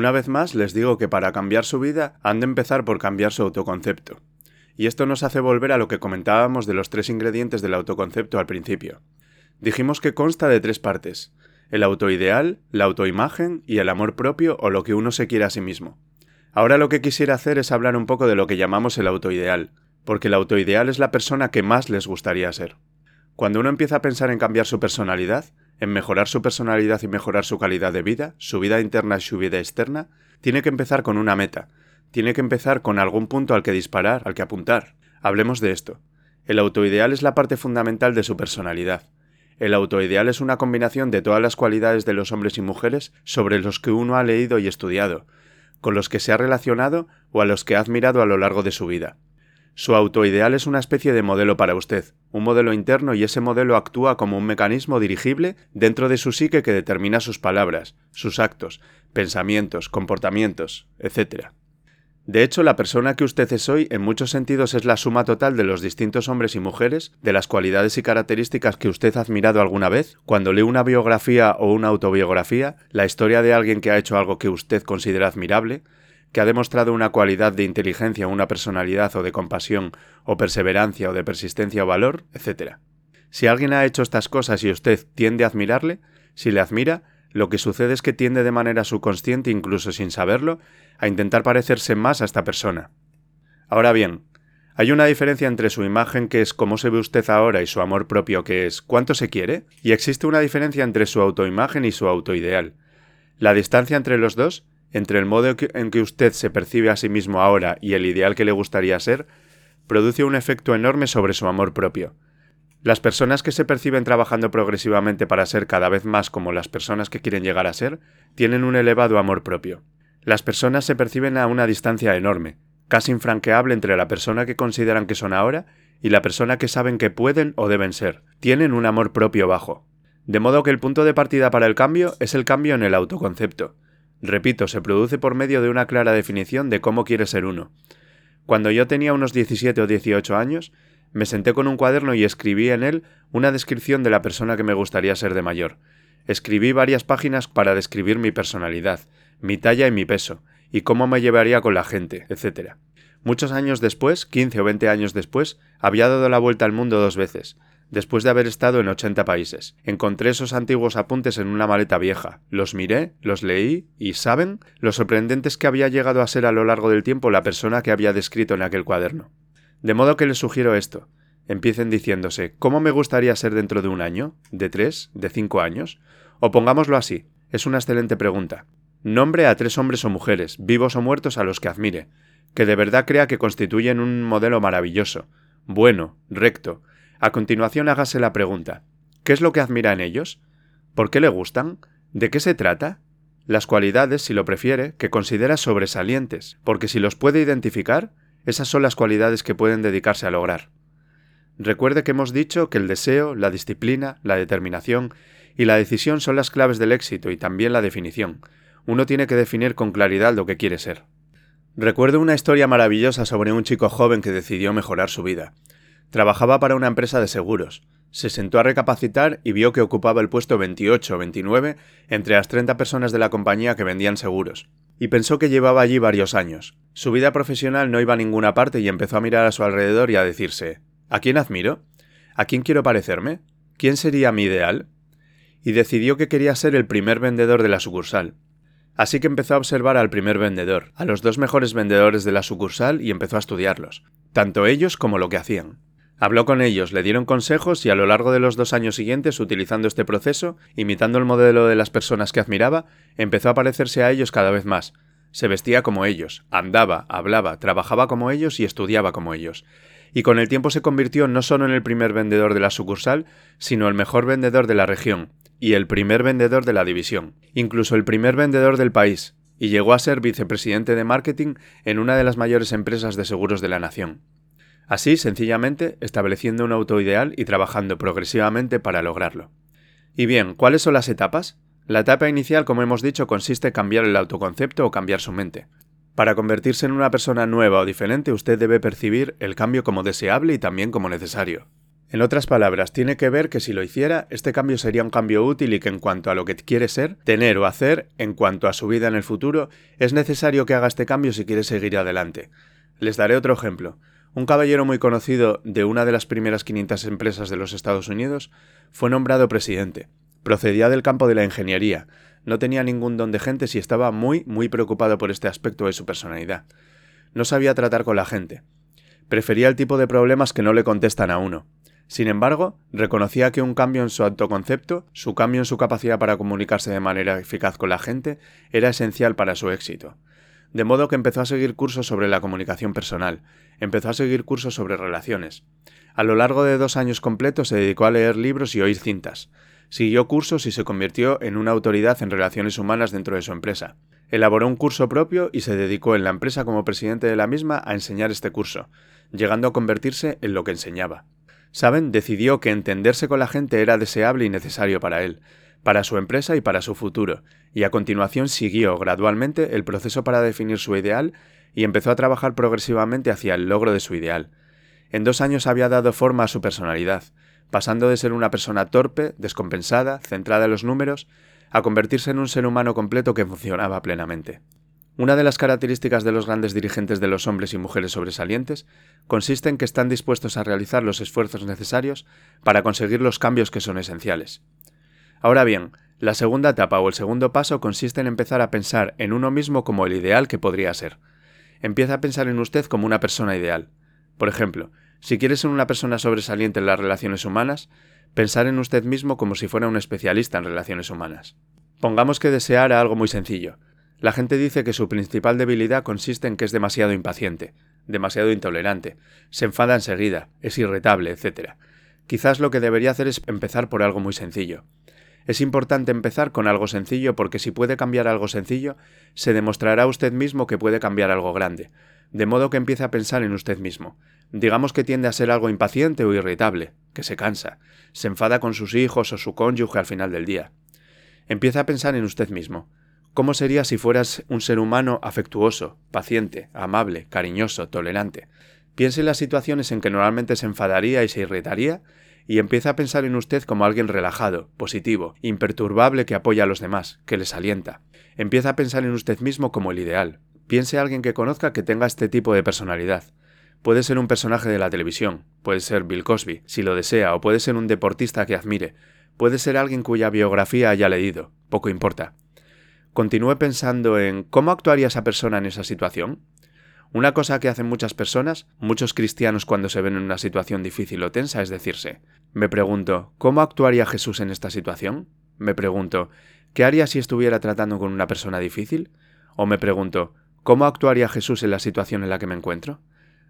Una vez más les digo que para cambiar su vida han de empezar por cambiar su autoconcepto. Y esto nos hace volver a lo que comentábamos de los tres ingredientes del autoconcepto al principio. Dijimos que consta de tres partes, el autoideal, la autoimagen y el amor propio o lo que uno se quiere a sí mismo. Ahora lo que quisiera hacer es hablar un poco de lo que llamamos el autoideal, porque el autoideal es la persona que más les gustaría ser. Cuando uno empieza a pensar en cambiar su personalidad, en mejorar su personalidad y mejorar su calidad de vida, su vida interna y su vida externa, tiene que empezar con una meta, tiene que empezar con algún punto al que disparar, al que apuntar. Hablemos de esto. El autoideal es la parte fundamental de su personalidad. El autoideal es una combinación de todas las cualidades de los hombres y mujeres sobre los que uno ha leído y estudiado, con los que se ha relacionado o a los que ha admirado a lo largo de su vida. Su autoideal es una especie de modelo para usted, un modelo interno y ese modelo actúa como un mecanismo dirigible dentro de su psique que determina sus palabras, sus actos, pensamientos, comportamientos, etc. De hecho, la persona que usted es hoy en muchos sentidos es la suma total de los distintos hombres y mujeres, de las cualidades y características que usted ha admirado alguna vez, cuando lee una biografía o una autobiografía, la historia de alguien que ha hecho algo que usted considera admirable, que ha demostrado una cualidad de inteligencia, una personalidad o de compasión, o perseverancia o de persistencia o valor, etc. Si alguien ha hecho estas cosas y usted tiende a admirarle, si le admira, lo que sucede es que tiende de manera subconsciente, incluso sin saberlo, a intentar parecerse más a esta persona. Ahora bien, hay una diferencia entre su imagen, que es cómo se ve usted ahora, y su amor propio, que es cuánto se quiere, y existe una diferencia entre su autoimagen y su autoideal. La distancia entre los dos, entre el modo en que usted se percibe a sí mismo ahora y el ideal que le gustaría ser, produce un efecto enorme sobre su amor propio. Las personas que se perciben trabajando progresivamente para ser cada vez más como las personas que quieren llegar a ser, tienen un elevado amor propio. Las personas se perciben a una distancia enorme, casi infranqueable entre la persona que consideran que son ahora y la persona que saben que pueden o deben ser. Tienen un amor propio bajo. De modo que el punto de partida para el cambio es el cambio en el autoconcepto. Repito, se produce por medio de una clara definición de cómo quiere ser uno. Cuando yo tenía unos 17 o 18 años, me senté con un cuaderno y escribí en él una descripción de la persona que me gustaría ser de mayor. Escribí varias páginas para describir mi personalidad, mi talla y mi peso, y cómo me llevaría con la gente, etc. Muchos años después, 15 o 20 años después, había dado la vuelta al mundo dos veces, después de haber estado en 80 países. Encontré esos antiguos apuntes en una maleta vieja, los miré, los leí y, ¿saben? Lo sorprendentes que había llegado a ser a lo largo del tiempo la persona que había descrito en aquel cuaderno. De modo que les sugiero esto. Empiecen diciéndose, ¿cómo me gustaría ser dentro de un año? ¿De tres? ¿De cinco años? O pongámoslo así, es una excelente pregunta. Nombre a tres hombres o mujeres, vivos o muertos a los que admire, que de verdad crea que constituyen un modelo maravilloso, bueno, recto. A continuación hágase la pregunta, ¿qué es lo que admira en ellos? ¿Por qué le gustan? ¿De qué se trata? Las cualidades, si lo prefiere, que considera sobresalientes, porque si los puede identificar, esas son las cualidades que pueden dedicarse a lograr. Recuerde que hemos dicho que el deseo, la disciplina, la determinación y la decisión son las claves del éxito y también la definición. Uno tiene que definir con claridad lo que quiere ser. Recuerdo una historia maravillosa sobre un chico joven que decidió mejorar su vida. Trabajaba para una empresa de seguros. Se sentó a recapacitar y vio que ocupaba el puesto 28 o 29 entre las 30 personas de la compañía que vendían seguros y pensó que llevaba allí varios años. Su vida profesional no iba a ninguna parte y empezó a mirar a su alrededor y a decirse ¿A quién admiro? ¿A quién quiero parecerme? ¿Quién sería mi ideal? Y decidió que quería ser el primer vendedor de la sucursal. Así que empezó a observar al primer vendedor, a los dos mejores vendedores de la sucursal y empezó a estudiarlos, tanto ellos como lo que hacían. Habló con ellos, le dieron consejos y a lo largo de los dos años siguientes, utilizando este proceso, imitando el modelo de las personas que admiraba, empezó a parecerse a ellos cada vez más. Se vestía como ellos, andaba, hablaba, trabajaba como ellos y estudiaba como ellos. Y con el tiempo se convirtió no solo en el primer vendedor de la sucursal, sino el mejor vendedor de la región, y el primer vendedor de la división, incluso el primer vendedor del país, y llegó a ser vicepresidente de marketing en una de las mayores empresas de seguros de la nación. Así, sencillamente, estableciendo un auto ideal y trabajando progresivamente para lograrlo. Y bien, ¿cuáles son las etapas? La etapa inicial, como hemos dicho, consiste en cambiar el autoconcepto o cambiar su mente. Para convertirse en una persona nueva o diferente, usted debe percibir el cambio como deseable y también como necesario. En otras palabras, tiene que ver que si lo hiciera, este cambio sería un cambio útil y que en cuanto a lo que quiere ser, tener o hacer, en cuanto a su vida en el futuro, es necesario que haga este cambio si quiere seguir adelante. Les daré otro ejemplo. Un caballero muy conocido de una de las primeras 500 empresas de los Estados Unidos fue nombrado presidente. Procedía del campo de la ingeniería, no tenía ningún don de gente y estaba muy, muy preocupado por este aspecto de su personalidad. No sabía tratar con la gente. Prefería el tipo de problemas que no le contestan a uno. Sin embargo, reconocía que un cambio en su autoconcepto, su cambio en su capacidad para comunicarse de manera eficaz con la gente, era esencial para su éxito. De modo que empezó a seguir cursos sobre la comunicación personal, empezó a seguir cursos sobre relaciones. A lo largo de dos años completos se dedicó a leer libros y oír cintas. Siguió cursos y se convirtió en una autoridad en relaciones humanas dentro de su empresa. Elaboró un curso propio y se dedicó en la empresa como presidente de la misma a enseñar este curso, llegando a convertirse en lo que enseñaba. Saben decidió que entenderse con la gente era deseable y necesario para él, para su empresa y para su futuro, y a continuación siguió gradualmente el proceso para definir su ideal y empezó a trabajar progresivamente hacia el logro de su ideal. En dos años había dado forma a su personalidad, pasando de ser una persona torpe, descompensada, centrada en los números, a convertirse en un ser humano completo que funcionaba plenamente. Una de las características de los grandes dirigentes de los hombres y mujeres sobresalientes consiste en que están dispuestos a realizar los esfuerzos necesarios para conseguir los cambios que son esenciales. Ahora bien, la segunda etapa o el segundo paso consiste en empezar a pensar en uno mismo como el ideal que podría ser. Empieza a pensar en usted como una persona ideal. Por ejemplo, si quiere ser una persona sobresaliente en las relaciones humanas, pensar en usted mismo como si fuera un especialista en relaciones humanas. Pongamos que deseara algo muy sencillo, la gente dice que su principal debilidad consiste en que es demasiado impaciente, demasiado intolerante, se enfada enseguida, es irritable, etc. Quizás lo que debería hacer es empezar por algo muy sencillo. Es importante empezar con algo sencillo porque si puede cambiar algo sencillo, se demostrará a usted mismo que puede cambiar algo grande, de modo que empiece a pensar en usted mismo. Digamos que tiende a ser algo impaciente o irritable, que se cansa, se enfada con sus hijos o su cónyuge al final del día. Empieza a pensar en usted mismo. ¿Cómo sería si fueras un ser humano afectuoso, paciente, amable, cariñoso, tolerante? Piense en las situaciones en que normalmente se enfadaría y se irritaría y empieza a pensar en usted como alguien relajado, positivo, imperturbable que apoya a los demás, que les alienta. Empieza a pensar en usted mismo como el ideal. Piense a alguien que conozca que tenga este tipo de personalidad. Puede ser un personaje de la televisión, puede ser Bill Cosby, si lo desea, o puede ser un deportista que admire, puede ser alguien cuya biografía haya leído, poco importa continúe pensando en cómo actuaría esa persona en esa situación. Una cosa que hacen muchas personas, muchos cristianos cuando se ven en una situación difícil o tensa, es decirse, me pregunto, ¿cómo actuaría Jesús en esta situación? Me pregunto, ¿qué haría si estuviera tratando con una persona difícil? O me pregunto, ¿cómo actuaría Jesús en la situación en la que me encuentro?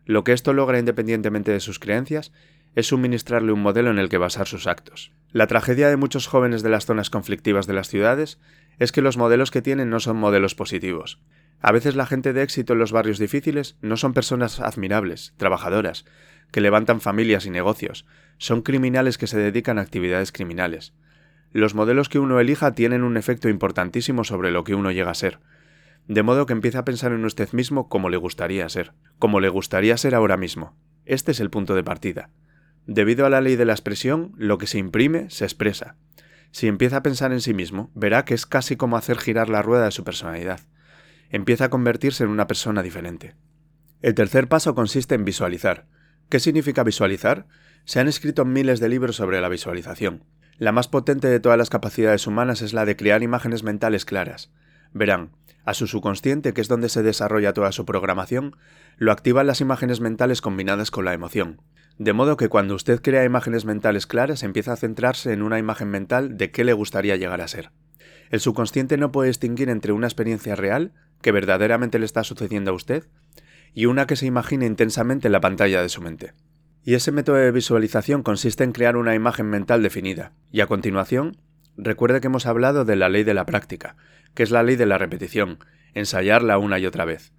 Lo que esto logra independientemente de sus creencias es suministrarle un modelo en el que basar sus actos. La tragedia de muchos jóvenes de las zonas conflictivas de las ciudades es que los modelos que tienen no son modelos positivos. A veces la gente de éxito en los barrios difíciles no son personas admirables, trabajadoras, que levantan familias y negocios, son criminales que se dedican a actividades criminales. Los modelos que uno elija tienen un efecto importantísimo sobre lo que uno llega a ser, de modo que empieza a pensar en usted mismo como le gustaría ser, como le gustaría ser ahora mismo. Este es el punto de partida. Debido a la ley de la expresión, lo que se imprime se expresa. Si empieza a pensar en sí mismo, verá que es casi como hacer girar la rueda de su personalidad. Empieza a convertirse en una persona diferente. El tercer paso consiste en visualizar. ¿Qué significa visualizar? Se han escrito miles de libros sobre la visualización. La más potente de todas las capacidades humanas es la de crear imágenes mentales claras. Verán, a su subconsciente, que es donde se desarrolla toda su programación, lo activan las imágenes mentales combinadas con la emoción. De modo que cuando usted crea imágenes mentales claras empieza a centrarse en una imagen mental de qué le gustaría llegar a ser. El subconsciente no puede distinguir entre una experiencia real, que verdaderamente le está sucediendo a usted, y una que se imagina intensamente en la pantalla de su mente. Y ese método de visualización consiste en crear una imagen mental definida, y a continuación, recuerde que hemos hablado de la ley de la práctica, que es la ley de la repetición, ensayarla una y otra vez.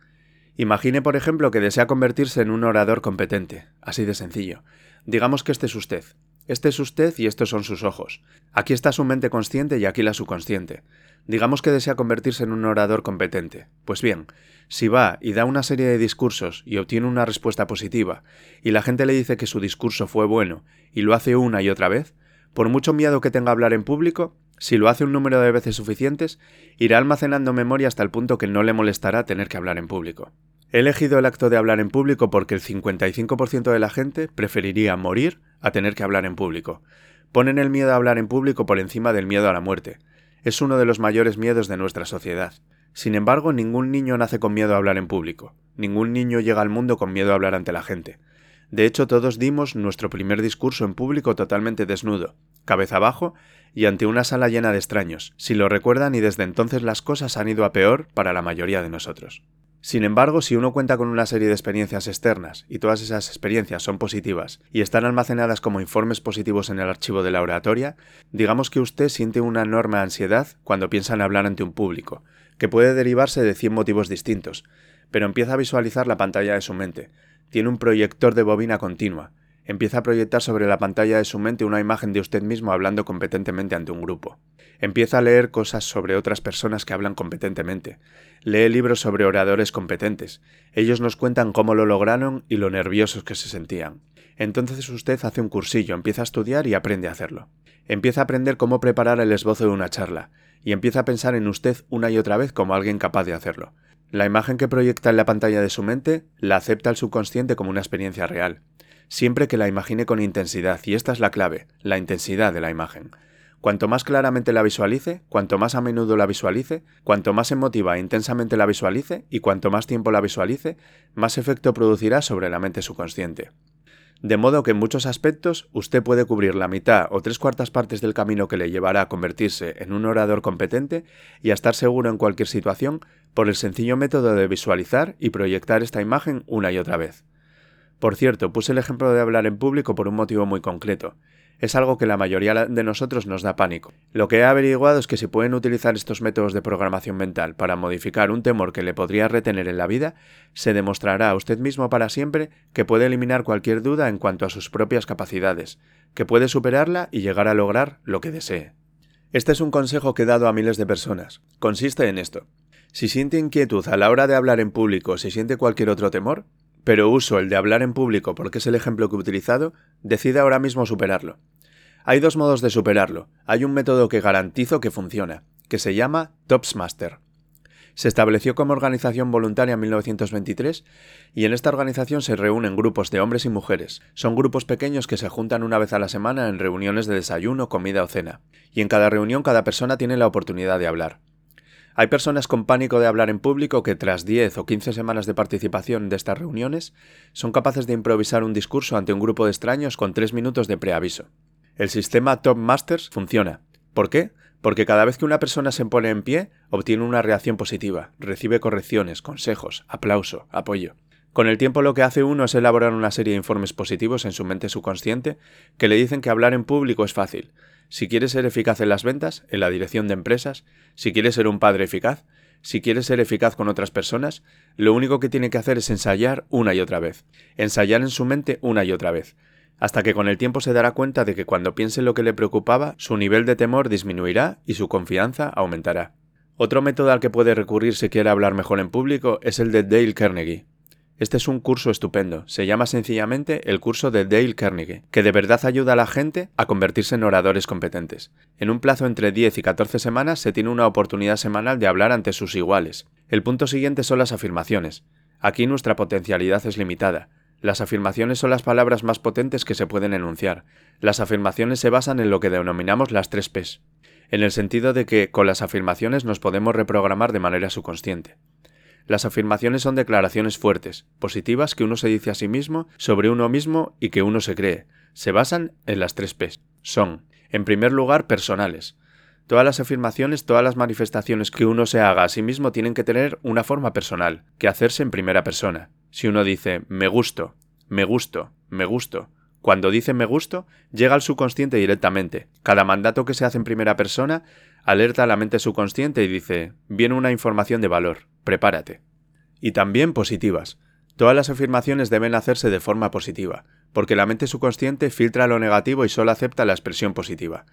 Imagine, por ejemplo, que desea convertirse en un orador competente, así de sencillo. Digamos que este es usted. Este es usted y estos son sus ojos. Aquí está su mente consciente y aquí la subconsciente. Digamos que desea convertirse en un orador competente. Pues bien, si va y da una serie de discursos y obtiene una respuesta positiva, y la gente le dice que su discurso fue bueno, y lo hace una y otra vez, por mucho miedo que tenga a hablar en público, si lo hace un número de veces suficientes, irá almacenando memoria hasta el punto que no le molestará tener que hablar en público. He elegido el acto de hablar en público porque el 55% de la gente preferiría morir a tener que hablar en público. Ponen el miedo a hablar en público por encima del miedo a la muerte. Es uno de los mayores miedos de nuestra sociedad. Sin embargo, ningún niño nace con miedo a hablar en público. Ningún niño llega al mundo con miedo a hablar ante la gente. De hecho, todos dimos nuestro primer discurso en público totalmente desnudo, cabeza abajo y ante una sala llena de extraños, si lo recuerdan y desde entonces las cosas han ido a peor para la mayoría de nosotros. Sin embargo, si uno cuenta con una serie de experiencias externas y todas esas experiencias son positivas y están almacenadas como informes positivos en el archivo de la oratoria, digamos que usted siente una enorme ansiedad cuando piensa en hablar ante un público, que puede derivarse de 100 motivos distintos, pero empieza a visualizar la pantalla de su mente, tiene un proyector de bobina continua. Empieza a proyectar sobre la pantalla de su mente una imagen de usted mismo hablando competentemente ante un grupo. Empieza a leer cosas sobre otras personas que hablan competentemente. Lee libros sobre oradores competentes. Ellos nos cuentan cómo lo lograron y lo nerviosos que se sentían. Entonces usted hace un cursillo, empieza a estudiar y aprende a hacerlo. Empieza a aprender cómo preparar el esbozo de una charla, y empieza a pensar en usted una y otra vez como alguien capaz de hacerlo. La imagen que proyecta en la pantalla de su mente la acepta el subconsciente como una experiencia real, siempre que la imagine con intensidad, y esta es la clave, la intensidad de la imagen. Cuanto más claramente la visualice, cuanto más a menudo la visualice, cuanto más emotiva e intensamente la visualice y cuanto más tiempo la visualice, más efecto producirá sobre la mente subconsciente. De modo que en muchos aspectos usted puede cubrir la mitad o tres cuartas partes del camino que le llevará a convertirse en un orador competente y a estar seguro en cualquier situación por el sencillo método de visualizar y proyectar esta imagen una y otra vez. Por cierto, puse el ejemplo de hablar en público por un motivo muy concreto, es algo que la mayoría de nosotros nos da pánico. Lo que he averiguado es que si pueden utilizar estos métodos de programación mental para modificar un temor que le podría retener en la vida, se demostrará a usted mismo para siempre que puede eliminar cualquier duda en cuanto a sus propias capacidades, que puede superarla y llegar a lograr lo que desee. Este es un consejo que he dado a miles de personas. Consiste en esto. Si siente inquietud a la hora de hablar en público si siente cualquier otro temor, pero uso el de hablar en público porque es el ejemplo que he utilizado, decide ahora mismo superarlo. Hay dos modos de superarlo. Hay un método que garantizo que funciona, que se llama Topsmaster. Se estableció como organización voluntaria en 1923 y en esta organización se reúnen grupos de hombres y mujeres. Son grupos pequeños que se juntan una vez a la semana en reuniones de desayuno, comida o cena. Y en cada reunión cada persona tiene la oportunidad de hablar. Hay personas con pánico de hablar en público que tras 10 o 15 semanas de participación de estas reuniones son capaces de improvisar un discurso ante un grupo de extraños con 3 minutos de preaviso. El sistema Top Masters funciona. ¿Por qué? Porque cada vez que una persona se pone en pie, obtiene una reacción positiva, recibe correcciones, consejos, aplauso, apoyo. Con el tiempo lo que hace uno es elaborar una serie de informes positivos en su mente subconsciente que le dicen que hablar en público es fácil. Si quiere ser eficaz en las ventas, en la dirección de empresas, si quiere ser un padre eficaz, si quiere ser eficaz con otras personas, lo único que tiene que hacer es ensayar una y otra vez. Ensayar en su mente una y otra vez hasta que con el tiempo se dará cuenta de que cuando piense lo que le preocupaba, su nivel de temor disminuirá y su confianza aumentará. Otro método al que puede recurrir si quiere hablar mejor en público es el de Dale Carnegie. Este es un curso estupendo, se llama sencillamente el curso de Dale Carnegie, que de verdad ayuda a la gente a convertirse en oradores competentes. En un plazo entre 10 y 14 semanas se tiene una oportunidad semanal de hablar ante sus iguales. El punto siguiente son las afirmaciones. Aquí nuestra potencialidad es limitada, las afirmaciones son las palabras más potentes que se pueden enunciar. Las afirmaciones se basan en lo que denominamos las tres Ps, en el sentido de que con las afirmaciones nos podemos reprogramar de manera subconsciente. Las afirmaciones son declaraciones fuertes, positivas que uno se dice a sí mismo sobre uno mismo y que uno se cree. Se basan en las tres Ps. Son, en primer lugar, personales. Todas las afirmaciones, todas las manifestaciones que uno se haga a sí mismo tienen que tener una forma personal, que hacerse en primera persona. Si uno dice me gusto, me gusto, me gusto, cuando dice me gusto, llega al subconsciente directamente. Cada mandato que se hace en primera persona alerta a la mente subconsciente y dice viene una información de valor, prepárate. Y también positivas. Todas las afirmaciones deben hacerse de forma positiva, porque la mente subconsciente filtra lo negativo y solo acepta la expresión positiva.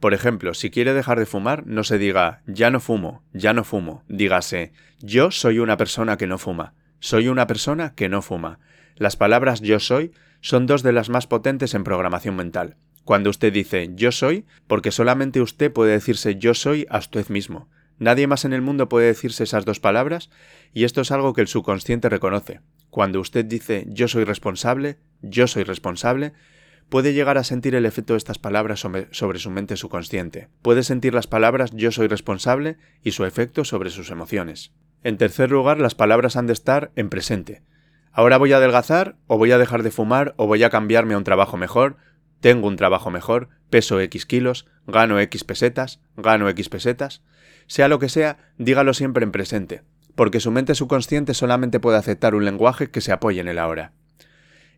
Por ejemplo, si quiere dejar de fumar, no se diga ya no fumo, ya no fumo. Dígase yo soy una persona que no fuma, soy una persona que no fuma. Las palabras yo soy son dos de las más potentes en programación mental. Cuando usted dice yo soy, porque solamente usted puede decirse yo soy a usted mismo. Nadie más en el mundo puede decirse esas dos palabras y esto es algo que el subconsciente reconoce. Cuando usted dice yo soy responsable, yo soy responsable, puede llegar a sentir el efecto de estas palabras sobre, su mente subconsciente. Puede sentir las palabras yo soy responsable y su efecto sobre sus emociones. En tercer lugar, las palabras han de estar en presente. Ahora voy a adelgazar, o voy a dejar de fumar, o voy a cambiarme a un trabajo mejor, tengo un trabajo mejor, peso X kilos, gano X pesetas, gano X pesetas. Sea lo que sea, dígalo siempre en presente, porque su mente subconsciente solamente puede aceptar un lenguaje que se apoye en el ahora.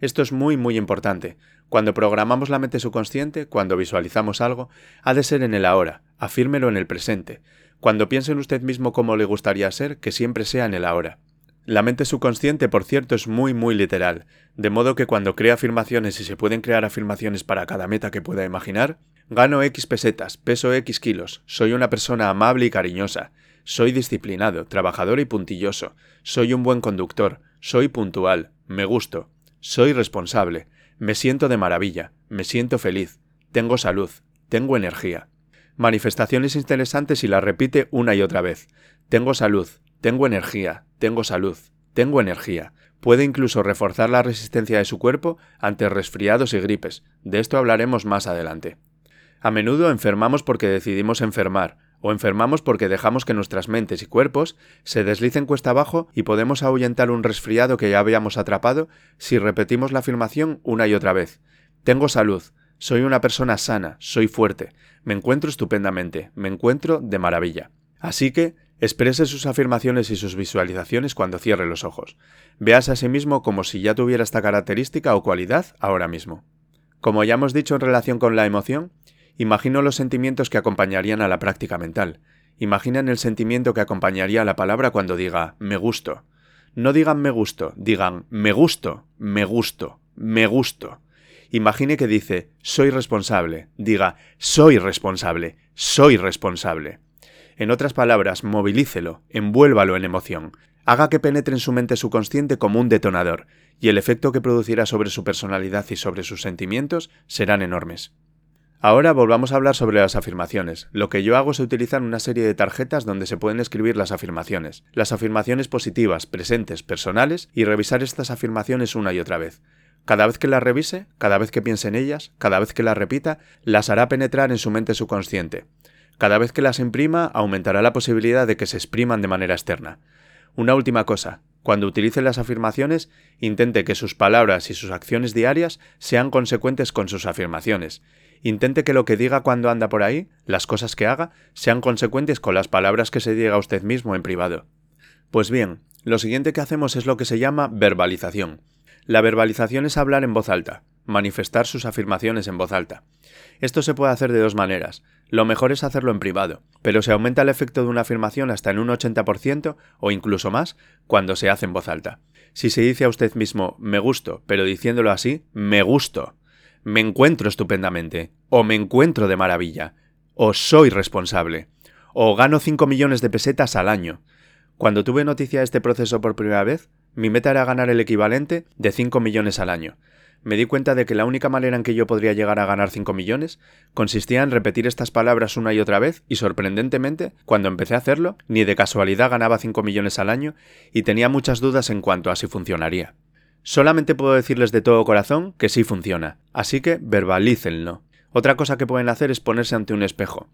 Esto es muy muy importante. Cuando programamos la mente subconsciente, cuando visualizamos algo, ha de ser en el ahora, afírmelo en el presente. Cuando piense en usted mismo cómo le gustaría ser, que siempre sea en el ahora. La mente subconsciente, por cierto, es muy muy literal, de modo que cuando crea afirmaciones y se pueden crear afirmaciones para cada meta que pueda imaginar, gano X pesetas, peso X kilos, soy una persona amable y cariñosa, soy disciplinado, trabajador y puntilloso, soy un buen conductor, soy puntual, me gusto, soy responsable, me siento de maravilla, me siento feliz, tengo salud, tengo energía. Manifestaciones interesantes y las repite una y otra vez. Tengo salud, tengo energía, tengo salud, tengo energía. Puede incluso reforzar la resistencia de su cuerpo ante resfriados y gripes. De esto hablaremos más adelante. A menudo enfermamos porque decidimos enfermar, o enfermamos porque dejamos que nuestras mentes y cuerpos se deslicen cuesta abajo y podemos ahuyentar un resfriado que ya habíamos atrapado si repetimos la afirmación una y otra vez. Tengo salud, soy una persona sana, soy fuerte, me encuentro estupendamente, me encuentro de maravilla. Así que, exprese sus afirmaciones y sus visualizaciones cuando cierre los ojos. Veas a sí mismo como si ya tuviera esta característica o cualidad ahora mismo. Como ya hemos dicho en relación con la emoción, Imagino los sentimientos que acompañarían a la práctica mental. Imaginen el sentimiento que acompañaría a la palabra cuando diga me gusto. No digan me gusto, digan me gusto, me gusto, me gusto. Imagine que dice soy responsable, diga soy responsable, soy responsable. En otras palabras, movilícelo, envuélvalo en emoción, haga que penetre en su mente subconsciente como un detonador, y el efecto que producirá sobre su personalidad y sobre sus sentimientos serán enormes. Ahora volvamos a hablar sobre las afirmaciones. Lo que yo hago es utilizar una serie de tarjetas donde se pueden escribir las afirmaciones, las afirmaciones positivas, presentes, personales, y revisar estas afirmaciones una y otra vez. Cada vez que las revise, cada vez que piense en ellas, cada vez que las repita, las hará penetrar en su mente subconsciente. Cada vez que las imprima, aumentará la posibilidad de que se expriman de manera externa. Una última cosa, cuando utilice las afirmaciones, intente que sus palabras y sus acciones diarias sean consecuentes con sus afirmaciones, Intente que lo que diga cuando anda por ahí, las cosas que haga, sean consecuentes con las palabras que se diga a usted mismo en privado. Pues bien, lo siguiente que hacemos es lo que se llama verbalización. La verbalización es hablar en voz alta, manifestar sus afirmaciones en voz alta. Esto se puede hacer de dos maneras. Lo mejor es hacerlo en privado, pero se aumenta el efecto de una afirmación hasta en un 80% o incluso más cuando se hace en voz alta. Si se dice a usted mismo me gusto, pero diciéndolo así, me gusto, me encuentro estupendamente, o me encuentro de maravilla, o soy responsable, o gano 5 millones de pesetas al año. Cuando tuve noticia de este proceso por primera vez, mi meta era ganar el equivalente de 5 millones al año. Me di cuenta de que la única manera en que yo podría llegar a ganar 5 millones consistía en repetir estas palabras una y otra vez y sorprendentemente, cuando empecé a hacerlo, ni de casualidad ganaba 5 millones al año y tenía muchas dudas en cuanto a si funcionaría. Solamente puedo decirles de todo corazón que sí funciona, así que verbalícenlo. Otra cosa que pueden hacer es ponerse ante un espejo.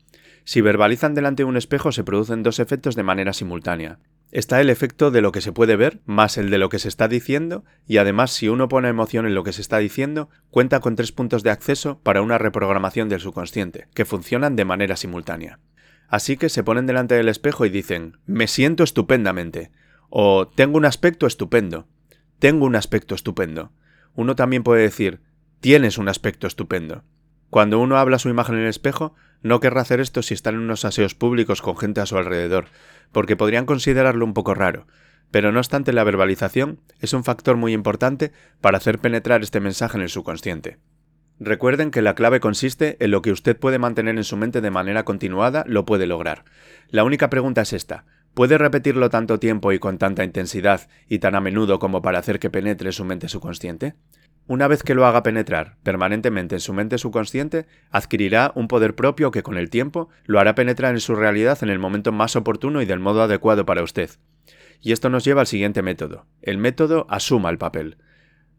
Si verbalizan delante de un espejo se producen dos efectos de manera simultánea. Está el efecto de lo que se puede ver, más el de lo que se está diciendo, y además si uno pone emoción en lo que se está diciendo, cuenta con tres puntos de acceso para una reprogramación del subconsciente, que funcionan de manera simultánea. Así que se ponen delante del espejo y dicen, me siento estupendamente, o tengo un aspecto estupendo, tengo un aspecto estupendo. Uno también puede decir, tienes un aspecto estupendo. Cuando uno habla su imagen en el espejo, no querrá hacer esto si está en unos aseos públicos con gente a su alrededor, porque podrían considerarlo un poco raro. Pero no obstante, la verbalización es un factor muy importante para hacer penetrar este mensaje en el subconsciente. Recuerden que la clave consiste en lo que usted puede mantener en su mente de manera continuada, lo puede lograr. La única pregunta es esta. ¿Puede repetirlo tanto tiempo y con tanta intensidad y tan a menudo como para hacer que penetre su mente subconsciente? Una vez que lo haga penetrar permanentemente en su mente subconsciente, adquirirá un poder propio que con el tiempo lo hará penetrar en su realidad en el momento más oportuno y del modo adecuado para usted. Y esto nos lleva al siguiente método. El método asuma el papel.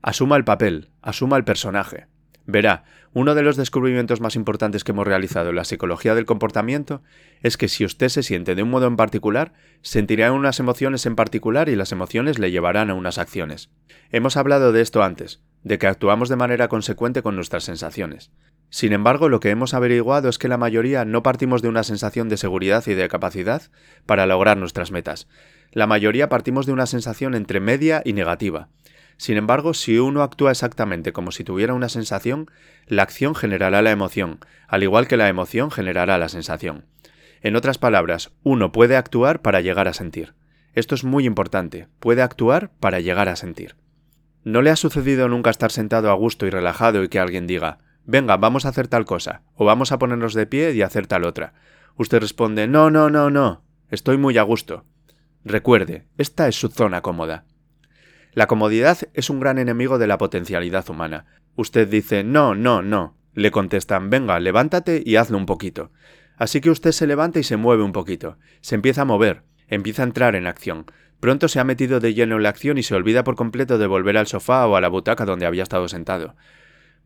Asuma el papel, asuma el personaje. Verá, uno de los descubrimientos más importantes que hemos realizado en la psicología del comportamiento es que si usted se siente de un modo en particular, sentirá unas emociones en particular y las emociones le llevarán a unas acciones. Hemos hablado de esto antes, de que actuamos de manera consecuente con nuestras sensaciones. Sin embargo, lo que hemos averiguado es que la mayoría no partimos de una sensación de seguridad y de capacidad para lograr nuestras metas. La mayoría partimos de una sensación entre media y negativa. Sin embargo, si uno actúa exactamente como si tuviera una sensación, la acción generará la emoción, al igual que la emoción generará la sensación. En otras palabras, uno puede actuar para llegar a sentir. Esto es muy importante, puede actuar para llegar a sentir. ¿No le ha sucedido nunca estar sentado a gusto y relajado y que alguien diga, venga, vamos a hacer tal cosa, o vamos a ponernos de pie y hacer tal otra? Usted responde, no, no, no, no, estoy muy a gusto. Recuerde, esta es su zona cómoda. La comodidad es un gran enemigo de la potencialidad humana. Usted dice no, no, no. Le contestan venga, levántate y hazlo un poquito. Así que usted se levanta y se mueve un poquito. Se empieza a mover, empieza a entrar en acción. Pronto se ha metido de lleno en la acción y se olvida por completo de volver al sofá o a la butaca donde había estado sentado.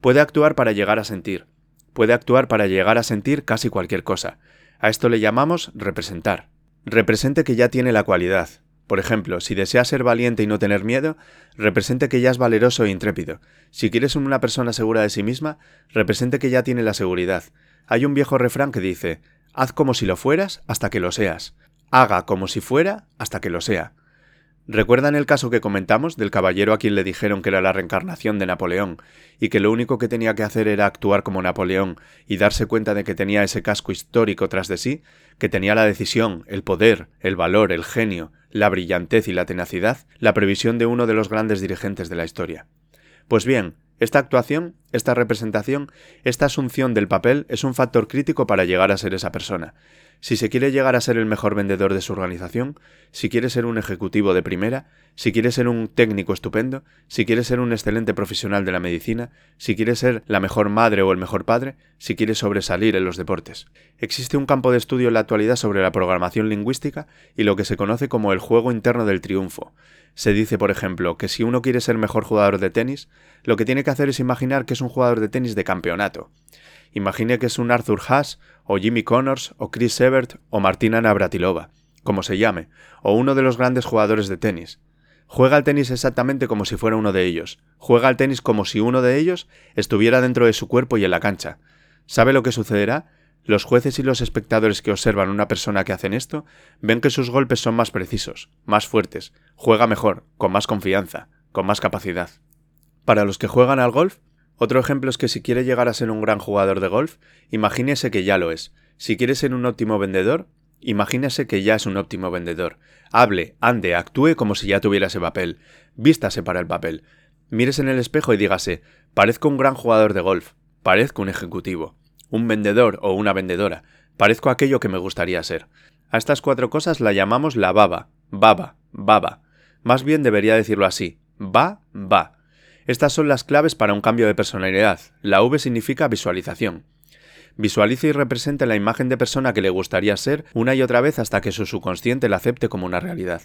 Puede actuar para llegar a sentir. Puede actuar para llegar a sentir casi cualquier cosa. A esto le llamamos representar. Represente que ya tiene la cualidad, por ejemplo, si deseas ser valiente y no tener miedo, represente que ya es valeroso e intrépido. Si quieres una persona segura de sí misma, represente que ya tiene la seguridad. Hay un viejo refrán que dice, haz como si lo fueras hasta que lo seas. Haga como si fuera hasta que lo sea. ¿Recuerdan el caso que comentamos del caballero a quien le dijeron que era la reencarnación de Napoleón y que lo único que tenía que hacer era actuar como Napoleón y darse cuenta de que tenía ese casco histórico tras de sí, que tenía la decisión, el poder, el valor, el genio, la brillantez y la tenacidad, la previsión de uno de los grandes dirigentes de la historia? Pues bien, esta actuación, esta representación, esta asunción del papel es un factor crítico para llegar a ser esa persona, si se quiere llegar a ser el mejor vendedor de su organización, si quiere ser un ejecutivo de primera, si quiere ser un técnico estupendo, si quiere ser un excelente profesional de la medicina, si quiere ser la mejor madre o el mejor padre, si quiere sobresalir en los deportes. Existe un campo de estudio en la actualidad sobre la programación lingüística y lo que se conoce como el juego interno del triunfo. Se dice, por ejemplo, que si uno quiere ser mejor jugador de tenis, lo que tiene que hacer es imaginar que es un jugador de tenis de campeonato. Imagine que es un Arthur Haas, o Jimmy Connors, o Chris Evert, o Martina Navratilova, como se llame, o uno de los grandes jugadores de tenis. Juega al tenis exactamente como si fuera uno de ellos. Juega al tenis como si uno de ellos estuviera dentro de su cuerpo y en la cancha. ¿Sabe lo que sucederá? Los jueces y los espectadores que observan una persona que hacen esto ven que sus golpes son más precisos, más fuertes, juega mejor, con más confianza, con más capacidad. Para los que juegan al golf, otro ejemplo es que si quiere llegar a ser un gran jugador de golf, imagínese que ya lo es. Si quiere ser un óptimo vendedor, imagínese que ya es un óptimo vendedor. Hable, ande, actúe como si ya tuviera ese papel. Vístase para el papel. Mírese en el espejo y dígase, parezco un gran jugador de golf, parezco un ejecutivo, un vendedor o una vendedora, parezco aquello que me gustaría ser. A estas cuatro cosas la llamamos la baba, baba, baba. Más bien debería decirlo así, va, va. Estas son las claves para un cambio de personalidad. La V significa visualización. Visualice y represente la imagen de persona que le gustaría ser una y otra vez hasta que su subconsciente la acepte como una realidad.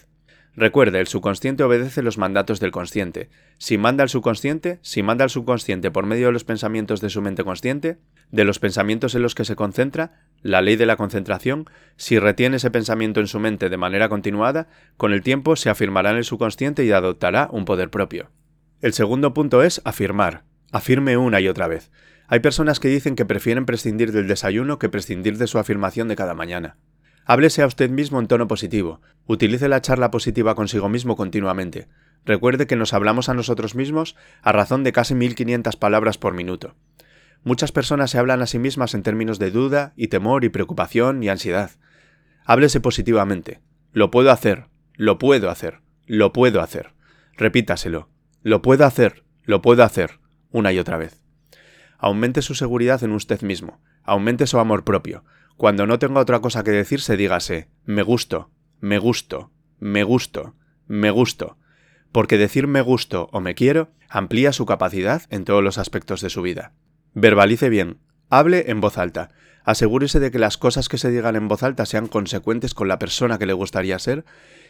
Recuerde, el subconsciente obedece los mandatos del consciente. Si manda al subconsciente, si manda al subconsciente por medio de los pensamientos de su mente consciente, de los pensamientos en los que se concentra, la ley de la concentración, si retiene ese pensamiento en su mente de manera continuada, con el tiempo se afirmará en el subconsciente y adoptará un poder propio. El segundo punto es afirmar. Afirme una y otra vez. Hay personas que dicen que prefieren prescindir del desayuno que prescindir de su afirmación de cada mañana. Háblese a usted mismo en tono positivo. Utilice la charla positiva consigo mismo continuamente. Recuerde que nos hablamos a nosotros mismos a razón de casi 1500 palabras por minuto. Muchas personas se hablan a sí mismas en términos de duda y temor y preocupación y ansiedad. Háblese positivamente. Lo puedo hacer. Lo puedo hacer. Lo puedo hacer. Repítaselo. Lo puedo hacer, lo puedo hacer, una y otra vez. Aumente su seguridad en usted mismo, aumente su amor propio. Cuando no tenga otra cosa que decirse, dígase, me gusto, me gusto, me gusto, me gusto. Porque decir me gusto o me quiero amplía su capacidad en todos los aspectos de su vida. Verbalice bien, hable en voz alta, asegúrese de que las cosas que se digan en voz alta sean consecuentes con la persona que le gustaría ser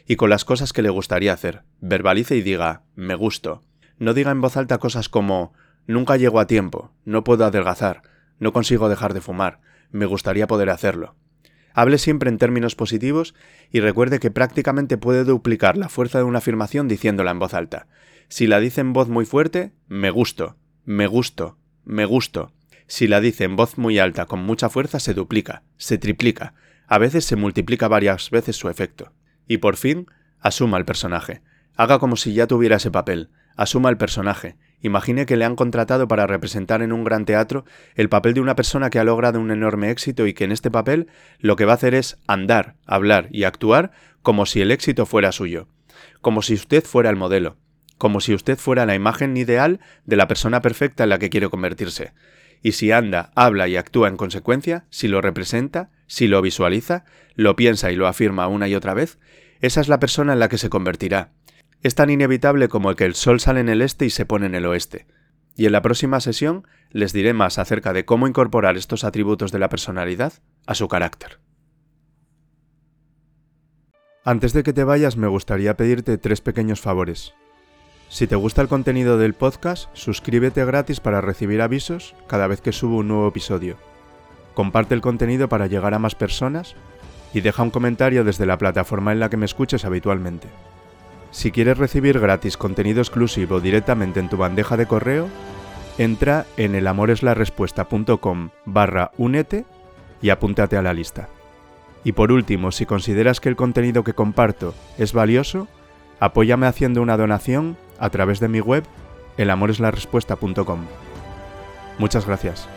y con las cosas que le gustaría hacer. Verbalice y diga, me gusto. No diga en voz alta cosas como, nunca llego a tiempo, no puedo adelgazar, no consigo dejar de fumar, me gustaría poder hacerlo. Hable siempre en términos positivos y recuerde que prácticamente puede duplicar la fuerza de una afirmación diciéndola en voz alta. Si la dice en voz muy fuerte, me gusto, me gusto, me gusto. Si la dice en voz muy alta con mucha fuerza, se duplica, se triplica, a veces se multiplica varias veces su efecto. Y por fin, asuma el personaje. Haga como si ya tuviera ese papel. Asuma el personaje. Imagine que le han contratado para representar en un gran teatro el papel de una persona que ha logrado un enorme éxito y que en este papel lo que va a hacer es andar, hablar y actuar como si el éxito fuera suyo. Como si usted fuera el modelo. Como si usted fuera la imagen ideal de la persona perfecta en la que quiere convertirse y si anda, habla y actúa en consecuencia, si lo representa, si lo visualiza, lo piensa y lo afirma una y otra vez, esa es la persona en la que se convertirá. Es tan inevitable como que el sol sale en el este y se pone en el oeste. Y en la próxima sesión les diré más acerca de cómo incorporar estos atributos de la personalidad a su carácter. Antes de que te vayas me gustaría pedirte tres pequeños favores. Si te gusta el contenido del podcast, suscríbete gratis para recibir avisos cada vez que subo un nuevo episodio. Comparte el contenido para llegar a más personas y deja un comentario desde la plataforma en la que me escuches habitualmente. Si quieres recibir gratis contenido exclusivo directamente en tu bandeja de correo, entra en elamoreslarespuesta.com barra únete y apúntate a la lista. Y por último, si consideras que el contenido que comparto es valioso, apóyame haciendo una donación a través de mi web elamoreslarespuesta.com. Muchas gracias.